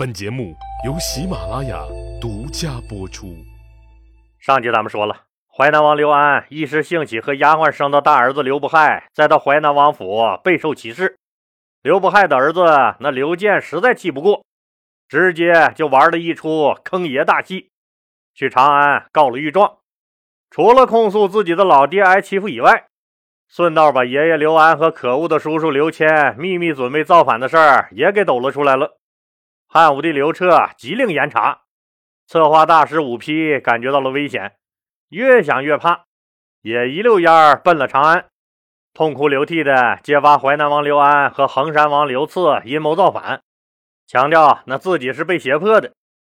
本节目由喜马拉雅独家播出。上集咱们说了，淮南王刘安一时兴起，和丫鬟生的大儿子刘不害在他淮南王府备受歧视。刘不害的儿子那刘建实在气不过，直接就玩了一出坑爷大戏，去长安告了御状。除了控诉自己的老爹挨欺负以外，顺道把爷爷刘安和可恶的叔叔刘谦秘密准备造反的事儿也给抖了出来了。汉武帝刘彻急令严查，策划大师武丕感觉到了危险，越想越怕，也一溜烟儿奔了长安，痛哭流涕的揭发淮南王刘安和衡山王刘赐阴谋造反，强调那自己是被胁迫的，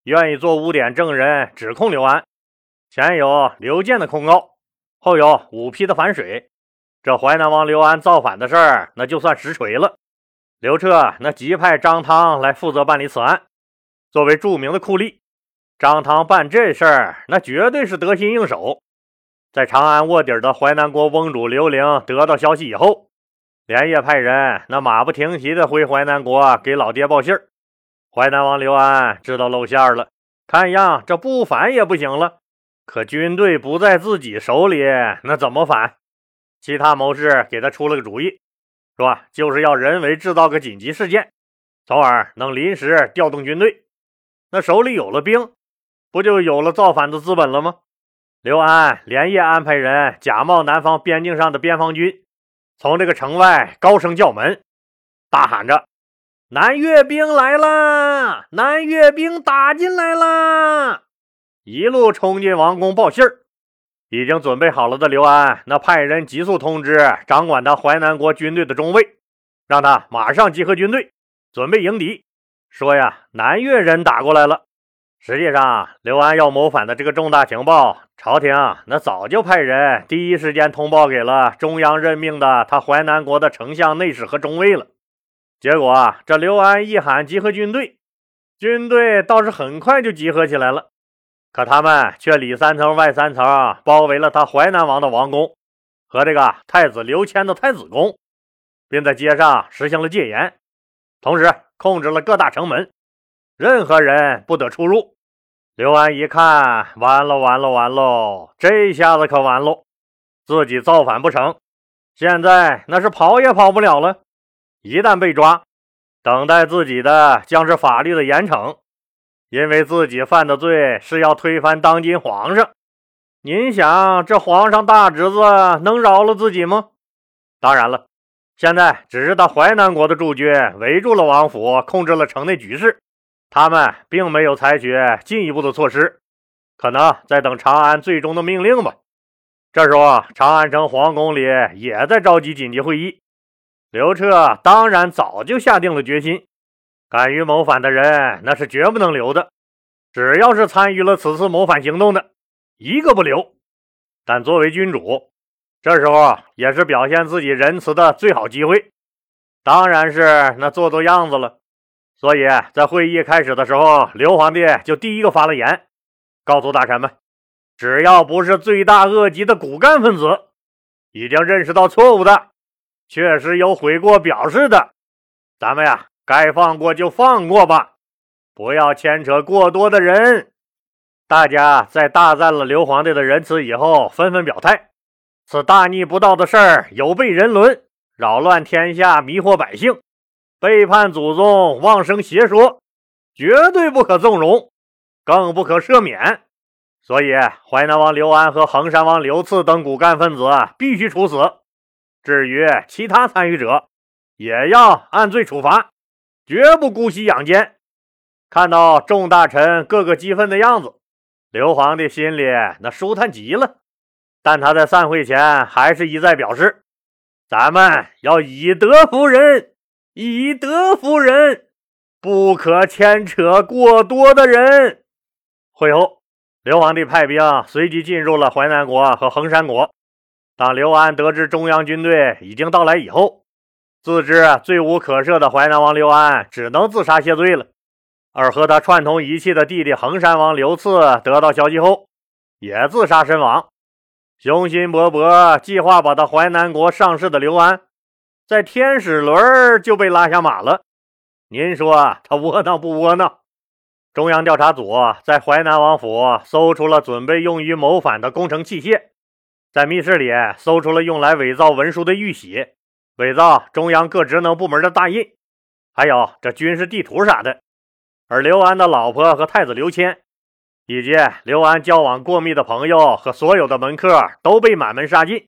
愿意做污点证人指控刘安。前有刘建的控告，后有武丕的反水，这淮南王刘安造反的事儿，那就算实锤了。刘彻那急派张汤来负责办理此案。作为著名的酷吏，张汤办这事儿那绝对是得心应手。在长安卧底的淮南国翁主刘伶得到消息以后，连夜派人那马不停蹄的回淮南国给老爹报信儿。淮南王刘安知道露馅了，看样这不反也不行了。可军队不在自己手里，那怎么反？其他谋士给他出了个主意。说就是要人为制造个紧急事件，从而能临时调动军队。那手里有了兵，不就有了造反的资本了吗？刘安连夜安排人假冒南方边境上的边防军，从这个城外高声叫门，大喊着：“南越兵来了！南越兵打进来了！”一路冲进王宫报信儿。已经准备好了的刘安，那派人急速通知掌管他淮南国军队的中尉，让他马上集合军队，准备迎敌。说呀，南越人打过来了。实际上，刘安要谋反的这个重大情报，朝廷那早就派人第一时间通报给了中央任命的他淮南国的丞相、内史和中尉了。结果啊，这刘安一喊集合军队，军队倒是很快就集合起来了。可他们却里三层外三层，包围了他淮南王的王宫和这个太子刘谦的太子宫，并在街上实行了戒严，同时控制了各大城门，任何人不得出入。刘安一看，完了完了完喽，这下子可完喽，自己造反不成，现在那是跑也跑不了了。一旦被抓，等待自己的将是法律的严惩。因为自己犯的罪是要推翻当今皇上，您想这皇上大侄子能饶了自己吗？当然了，现在只是他淮南国的驻军围住了王府，控制了城内局势，他们并没有采取进一步的措施，可能在等长安最终的命令吧。这时候，长安城皇宫里也在召集紧急会议，刘彻当然早就下定了决心。敢于谋反的人，那是绝不能留的。只要是参与了此次谋反行动的，一个不留。但作为君主，这时候也是表现自己仁慈的最好机会，当然是那做做样子了。所以在会议开始的时候，刘皇帝就第一个发了言，告诉大臣们：只要不是罪大恶极的骨干分子，已经认识到错误的，确实有悔过表示的，咱们呀。该放过就放过吧，不要牵扯过多的人。大家在大赞了刘皇帝的仁慈以后，纷纷表态：此大逆不道的事儿有悖人伦，扰乱天下，迷惑百姓，背叛祖宗，妄生邪说，绝对不可纵容，更不可赦免。所以，淮南王刘安和衡山王刘赐等骨干分子必须处死。至于其他参与者，也要按罪处罚。绝不姑息养奸。看到众大臣个个激愤的样子，刘皇帝心里那舒坦极了。但他在散会前还是一再表示：“咱们要以德服人，以德服人，不可牵扯过多的人。”会后，刘皇帝派兵随即进入了淮南国和衡山国。当刘安得知中央军队已经到来以后，自知罪无可赦的淮南王刘安只能自杀谢罪了，而和他串通一气的弟弟衡山王刘赐得到消息后，也自杀身亡。雄心勃勃计划把他淮南国上市的刘安，在天使轮就被拉下马了。您说他窝囊不窝囊？中央调查组在淮南王府搜出了准备用于谋反的工程器械，在密室里搜出了用来伪造文书的玉玺，伪造中央各职能部门的大印，还有这军事地图啥的。而刘安的老婆和太子刘谦，以及刘安交往过密的朋友和所有的门客都被满门杀尽，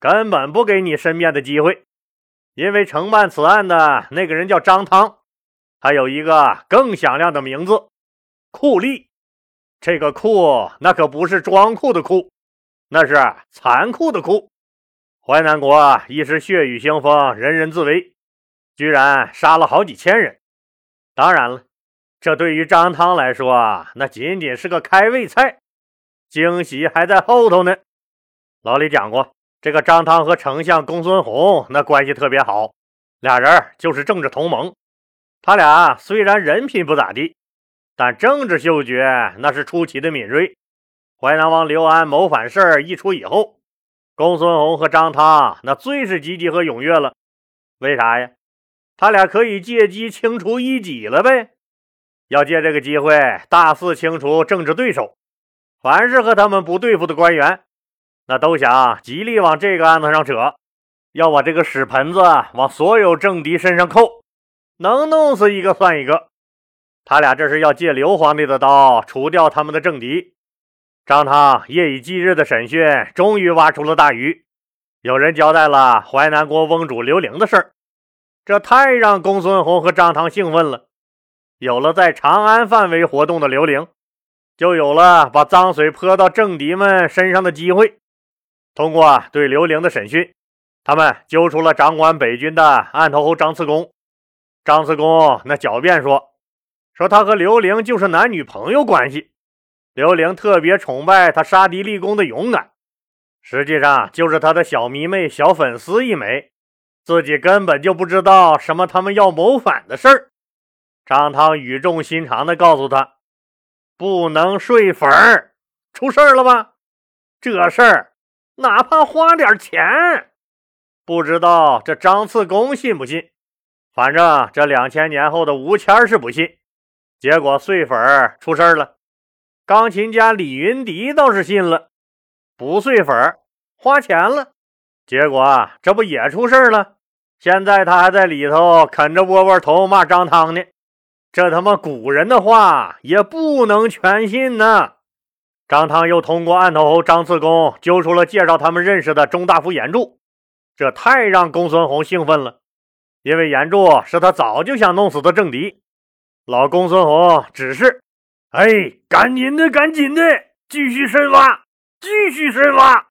根本不给你申辩的机会。因为承办此案的那个人叫张汤。还有一个更响亮的名字，酷吏。这个酷，那可不是装酷的酷，那是残酷的酷。淮南国一时血雨腥风，人人自危，居然杀了好几千人。当然了，这对于张汤来说，那仅仅是个开胃菜，惊喜还在后头呢。老李讲过，这个张汤和丞相公孙弘那关系特别好，俩人就是政治同盟。他俩虽然人品不咋地，但政治嗅觉那是出奇的敏锐。淮南王刘安谋反事儿一出以后，公孙弘和张汤那最是积极和踊跃了。为啥呀？他俩可以借机清除异己了呗。要借这个机会大肆清除政治对手，凡是和他们不对付的官员，那都想极力往这个案子上扯，要把这个屎盆子往所有政敌身上扣。能弄死一个算一个，他俩这是要借刘皇帝的刀除掉他们的政敌。张汤夜以继日的审讯，终于挖出了大鱼。有人交代了淮南国翁主刘玲的事儿，这太让公孙弘和张汤兴奋了。有了在长安范围活动的刘玲，就有了把脏水泼到政敌们身上的机会。通过对刘玲的审讯，他们揪出了掌管北军的案头侯张次公。张次公那狡辩说：“说他和刘玲就是男女朋友关系，刘玲特别崇拜他杀敌立功的勇敢，实际上就是他的小迷妹、小粉丝一枚，自己根本就不知道什么他们要谋反的事儿。”张汤语重心长地告诉他：“不能睡粉儿，出事儿了吧？这事儿哪怕花点钱，不知道这张次公信不信。”反正这两千年后的吴谦是不信，结果碎粉儿出事了。钢琴家李云迪倒是信了，不碎粉儿花钱了，结果这不也出事了？现在他还在里头啃着窝窝头骂张汤呢。这他妈古人的话也不能全信呢。张汤又通过案头侯张次公揪出了介绍他们认识的中大夫严柱，这太让公孙弘兴奋了。因为严柱是他早就想弄死的政敌，老公孙弘指示：“哎，赶紧的，赶紧的，继续深挖，继续深挖。”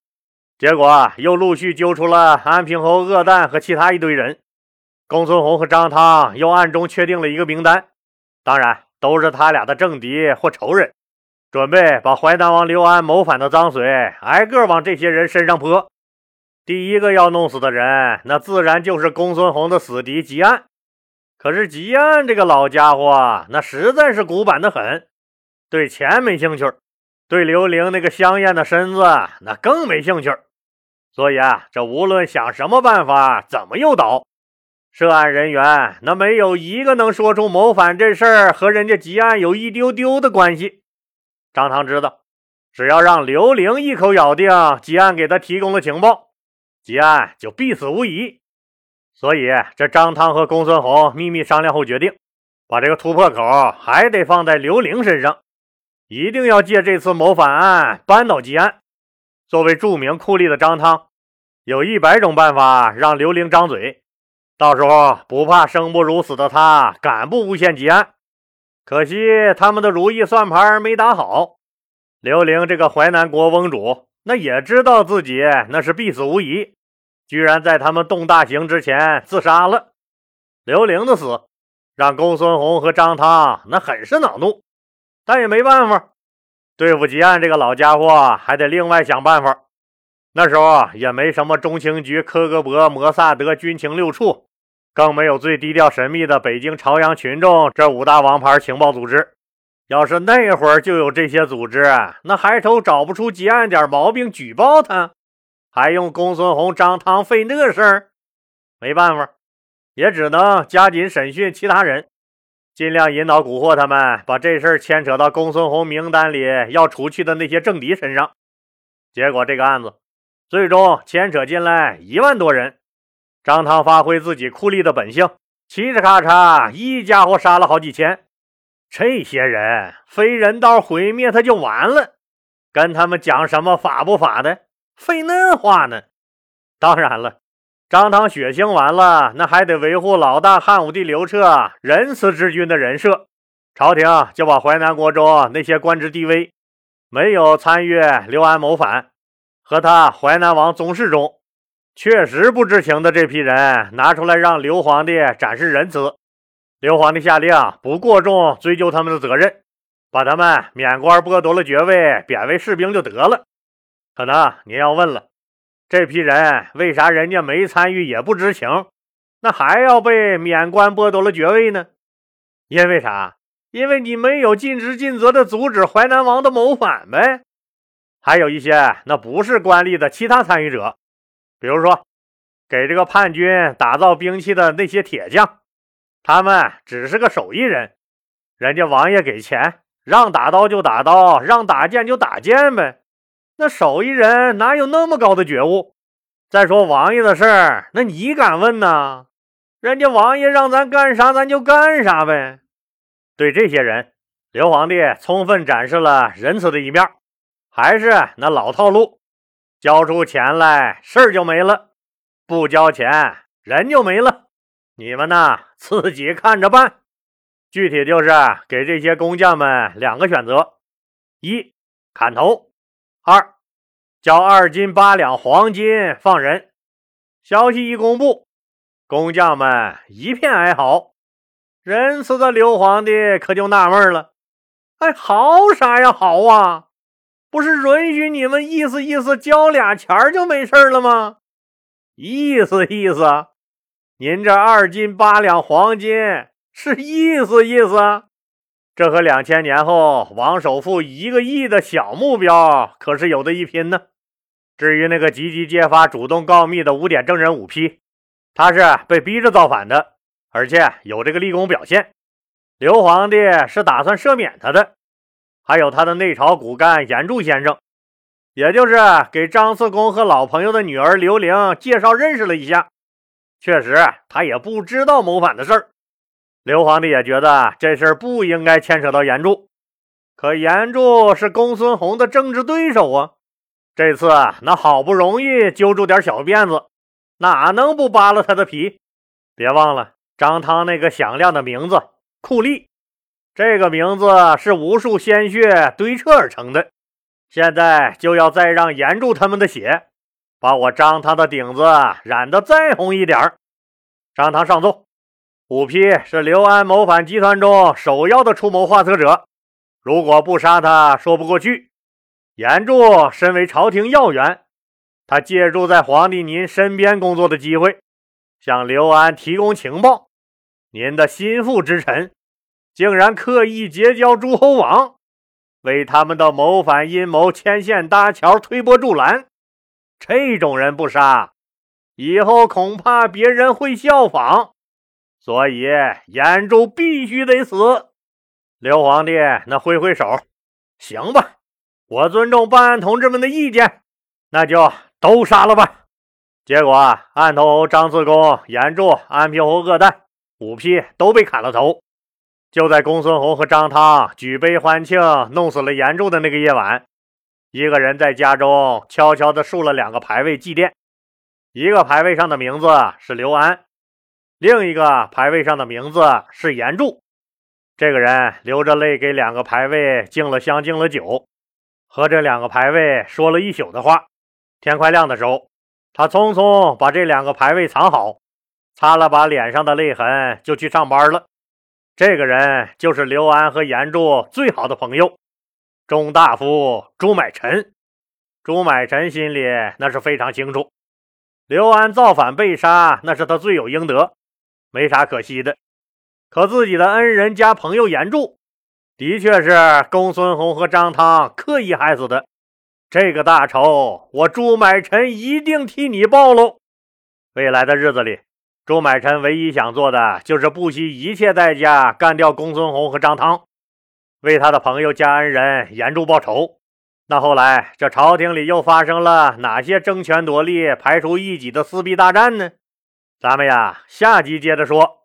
结果又陆续揪出了安平侯恶蛋和其他一堆人。公孙弘和张汤又暗中确定了一个名单，当然都是他俩的政敌或仇人，准备把淮南王刘安谋反的脏水挨个往这些人身上泼。第一个要弄死的人，那自然就是公孙弘的死敌吉安。可是吉安这个老家伙，那实在是古板的很，对钱没兴趣，对刘玲那个香艳的身子那更没兴趣。所以啊，这无论想什么办法，怎么诱导，涉案人员那没有一个能说出谋反这事儿和人家吉安有一丢丢的关系。张汤知道，只要让刘玲一口咬定吉安给他提供了情报。吉安就必死无疑，所以这张汤和公孙弘秘密商量后决定，把这个突破口还得放在刘玲身上，一定要借这次谋反案扳倒吉安。作为著名酷吏的张汤，有一百种办法让刘玲张嘴，到时候不怕生不如死的他敢不诬陷吉安？可惜他们的如意算盘没打好，刘玲这个淮南国翁主。那也知道自己那是必死无疑，居然在他们动大刑之前自杀了。刘玲的死让公孙弘和张汤那很是恼怒，但也没办法，对付吉安这个老家伙还得另外想办法。那时候也没什么中情局、科格勃、摩萨德、军情六处，更没有最低调神秘的北京朝阳群众这五大王牌情报组织。要是那会儿就有这些组织，那还愁找不出结案点毛病举报他？还用公孙弘、张汤费那事儿？没办法，也只能加紧审讯其他人。尽量引导蛊惑他们，把这事儿牵扯到公孙弘名单里要除去的那些政敌身上。结果这个案子最终牵扯进来一万多人。张汤发挥自己酷吏的本性，嘁哧咔嚓，一家伙杀了好几千。这些人非人道毁灭他就完了，跟他们讲什么法不法的，废嫩话呢？当然了，张汤血腥完了，那还得维护老大汉武帝刘彻仁慈之君的人设。朝廷就把淮南国中那些官职低微、没有参与刘安谋反和他淮南王宗室中。确实不知情的这批人拿出来让刘皇帝展示仁慈，刘皇帝下令不过重追究他们的责任，把他们免官剥夺了爵位，贬为士兵就得了。可能您要问了，这批人为啥人家没参与也不知情，那还要被免官剥夺了爵位呢？因为啥？因为你没有尽职尽责的阻止淮南王的谋反呗。还有一些那不是官吏的其他参与者。比如说，给这个叛军打造兵器的那些铁匠，他们只是个手艺人，人家王爷给钱，让打刀就打刀，让打剑就打剑呗。那手艺人哪有那么高的觉悟？再说王爷的事儿，那你敢问呢？人家王爷让咱干啥，咱就干啥呗。对这些人，刘皇帝充分展示了仁慈的一面，还是那老套路。交出钱来，事儿就没了；不交钱，人就没了。你们呢，自己看着办。具体就是给这些工匠们两个选择：一砍头，二交二斤八两黄金放人。消息一公布，工匠们一片哀嚎。仁慈的刘皇帝可就纳闷了：“哎，嚎啥呀？嚎啊！”不是允许你们意思意思交俩钱就没事了吗？意思意思，您这二斤八两黄金是意思意思？这和两千年后王首富一个亿的小目标可是有的一拼呢。至于那个积极揭发、主动告密的污点证人武批，他是被逼着造反的，而且有这个立功表现。刘皇帝是打算赦免他的。还有他的内朝骨干严柱先生，也就是给张四公和老朋友的女儿刘玲介绍认识了一下。确实，他也不知道谋反的事儿。刘皇帝也觉得这事儿不应该牵扯到严柱，可严柱是公孙弘的政治对手啊。这次那好不容易揪住点小辫子，哪能不扒了他的皮？别忘了张汤那个响亮的名字——酷吏。这个名字是无数鲜血堆砌而成的，现在就要再让严柱他们的血把我张汤的顶子染得再红一点儿。张汤上奏：虎批是刘安谋反集团中首要的出谋划策者，如果不杀他，说不过去。严柱身为朝廷要员，他借助在皇帝您身边工作的机会，向刘安提供情报。您的心腹之臣。竟然刻意结交诸侯王，为他们的谋反阴谋牵线搭桥、推波助澜。这种人不杀，以后恐怕别人会效仿。所以严柱必须得死。刘皇帝那挥挥手，行吧，我尊重办案同志们的意见，那就都杀了吧。结果案头张四公、严柱、安平侯恶旦五批都被砍了头。就在公孙弘和张汤举杯欢庆弄死了严柱的那个夜晚，一个人在家中悄悄地竖了两个牌位祭奠。一个牌位上的名字是刘安，另一个牌位上的名字是严柱。这个人流着泪给两个牌位敬了香、敬了酒，和这两个牌位说了一宿的话。天快亮的时候，他匆匆把这两个牌位藏好，擦了把脸上的泪痕，就去上班了。这个人就是刘安和严柱最好的朋友，中大夫朱买臣。朱买臣心里那是非常清楚，刘安造反被杀，那是他罪有应得，没啥可惜的。可自己的恩人加朋友严柱，的确是公孙弘和张汤刻意害死的。这个大仇，我朱买臣一定替你报喽。未来的日子里。朱买臣唯一想做的就是不惜一切代价干掉公孙弘和张汤，为他的朋友家恩人严柱报仇。那后来这朝廷里又发生了哪些争权夺利、排除异己的撕逼大战呢？咱们呀，下集接着说。